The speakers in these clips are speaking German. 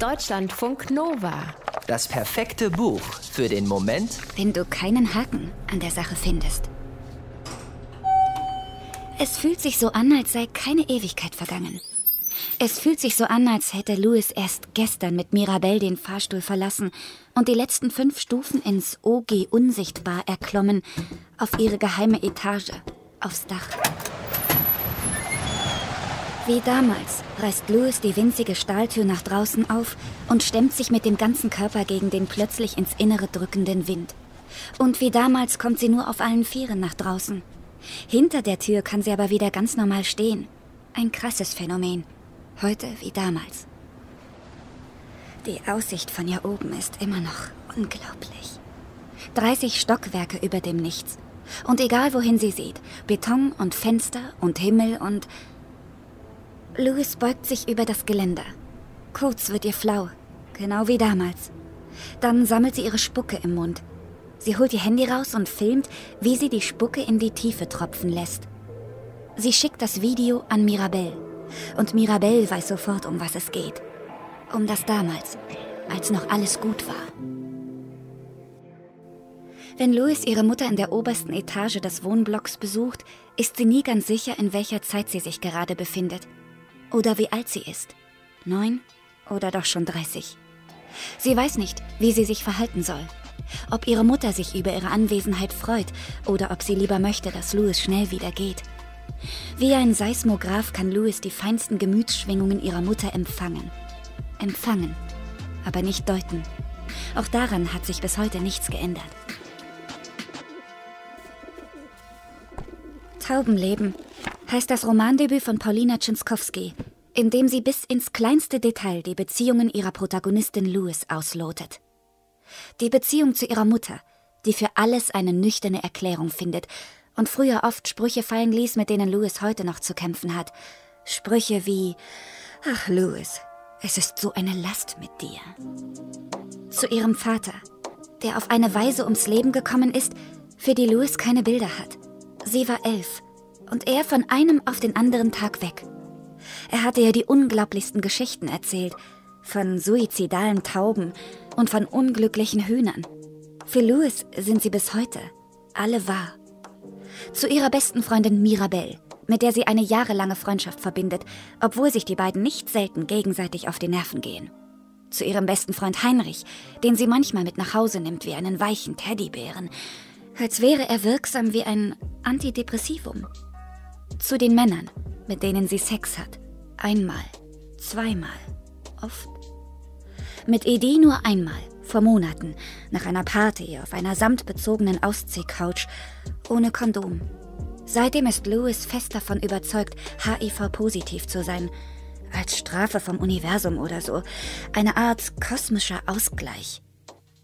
Deutschlandfunk Nova. Das perfekte Buch für den Moment, wenn du keinen Haken an der Sache findest. Es fühlt sich so an, als sei keine Ewigkeit vergangen. Es fühlt sich so an, als hätte Louis erst gestern mit Mirabelle den Fahrstuhl verlassen und die letzten fünf Stufen ins OG Unsichtbar erklommen, auf ihre geheime Etage, aufs Dach. Wie damals reißt Louis die winzige Stahltür nach draußen auf und stemmt sich mit dem ganzen Körper gegen den plötzlich ins Innere drückenden Wind. Und wie damals kommt sie nur auf allen Vieren nach draußen. Hinter der Tür kann sie aber wieder ganz normal stehen. Ein krasses Phänomen. Heute wie damals. Die Aussicht von hier oben ist immer noch unglaublich. 30 Stockwerke über dem Nichts. Und egal wohin sie sieht, Beton und Fenster und Himmel und Louis beugt sich über das Geländer. Kurz wird ihr flau, genau wie damals. Dann sammelt sie ihre Spucke im Mund. Sie holt ihr Handy raus und filmt, wie sie die Spucke in die Tiefe tropfen lässt. Sie schickt das Video an Mirabelle. Und Mirabelle weiß sofort, um was es geht. Um das damals, als noch alles gut war. Wenn Louis ihre Mutter in der obersten Etage des Wohnblocks besucht, ist sie nie ganz sicher, in welcher Zeit sie sich gerade befindet oder wie alt sie ist. Neun oder doch schon 30. Sie weiß nicht, wie sie sich verhalten soll. Ob ihre Mutter sich über ihre Anwesenheit freut oder ob sie lieber möchte, dass Louis schnell wieder geht. Wie ein Seismograph kann Louis die feinsten Gemütsschwingungen ihrer Mutter empfangen. Empfangen, aber nicht deuten. Auch daran hat sich bis heute nichts geändert. Taubenleben heißt das Romandebüt von Paulina Czynskowski, in dem sie bis ins kleinste Detail die Beziehungen ihrer Protagonistin Louis auslotet. Die Beziehung zu ihrer Mutter, die für alles eine nüchterne Erklärung findet und früher oft Sprüche fallen ließ, mit denen Louis heute noch zu kämpfen hat. Sprüche wie Ach, Louis, es ist so eine Last mit dir. Zu ihrem Vater, der auf eine Weise ums Leben gekommen ist, für die Louis keine Bilder hat. Sie war elf und er von einem auf den anderen Tag weg. Er hatte ihr die unglaublichsten Geschichten erzählt, von suizidalen Tauben und von unglücklichen Hühnern. Für Louis sind sie bis heute alle wahr. Zu ihrer besten Freundin Mirabelle, mit der sie eine jahrelange Freundschaft verbindet, obwohl sich die beiden nicht selten gegenseitig auf die Nerven gehen. Zu ihrem besten Freund Heinrich, den sie manchmal mit nach Hause nimmt wie einen weichen Teddybären, als wäre er wirksam wie ein Antidepressivum. Zu den Männern, mit denen sie Sex hat. Einmal, zweimal, oft. Mit Edi nur einmal, vor Monaten, nach einer Party auf einer samtbezogenen Ausziehcouch, ohne Kondom. Seitdem ist Louis fest davon überzeugt, HIV-positiv zu sein. Als Strafe vom Universum oder so. Eine Art kosmischer Ausgleich.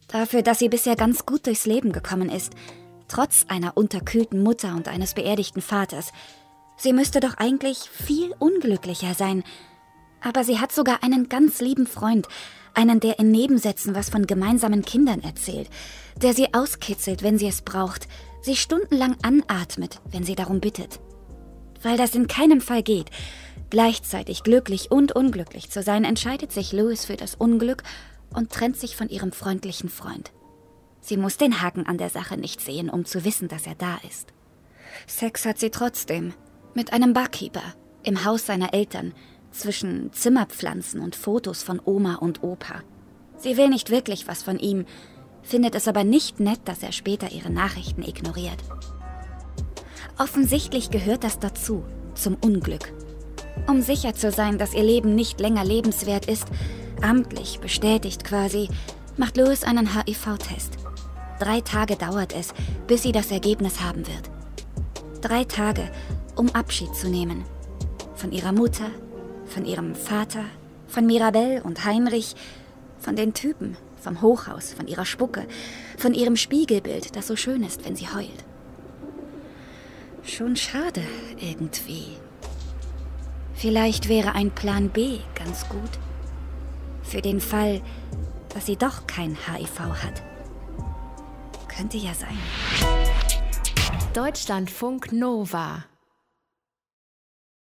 Dafür, dass sie bisher ganz gut durchs Leben gekommen ist. Trotz einer unterkühlten Mutter und eines beerdigten Vaters, Sie müsste doch eigentlich viel unglücklicher sein. Aber sie hat sogar einen ganz lieben Freund, einen, der in Nebensätzen was von gemeinsamen Kindern erzählt, der sie auskitzelt, wenn sie es braucht, sie stundenlang anatmet, wenn sie darum bittet. Weil das in keinem Fall geht, gleichzeitig glücklich und unglücklich zu sein, entscheidet sich Louis für das Unglück und trennt sich von ihrem freundlichen Freund. Sie muss den Haken an der Sache nicht sehen, um zu wissen, dass er da ist. Sex hat sie trotzdem, mit einem Barkeeper im Haus seiner Eltern zwischen Zimmerpflanzen und Fotos von Oma und Opa. Sie will nicht wirklich was von ihm, findet es aber nicht nett, dass er später ihre Nachrichten ignoriert. Offensichtlich gehört das dazu, zum Unglück. Um sicher zu sein, dass ihr Leben nicht länger lebenswert ist, amtlich bestätigt quasi, macht Louis einen HIV-Test. Drei Tage dauert es, bis sie das Ergebnis haben wird. Drei Tage, um Abschied zu nehmen. Von ihrer Mutter, von ihrem Vater, von Mirabelle und Heinrich, von den Typen, vom Hochhaus, von ihrer Spucke, von ihrem Spiegelbild, das so schön ist, wenn sie heult. Schon schade irgendwie. Vielleicht wäre ein Plan B ganz gut. Für den Fall, dass sie doch kein HIV hat. Könnte ja sein. Deutschlandfunk Nova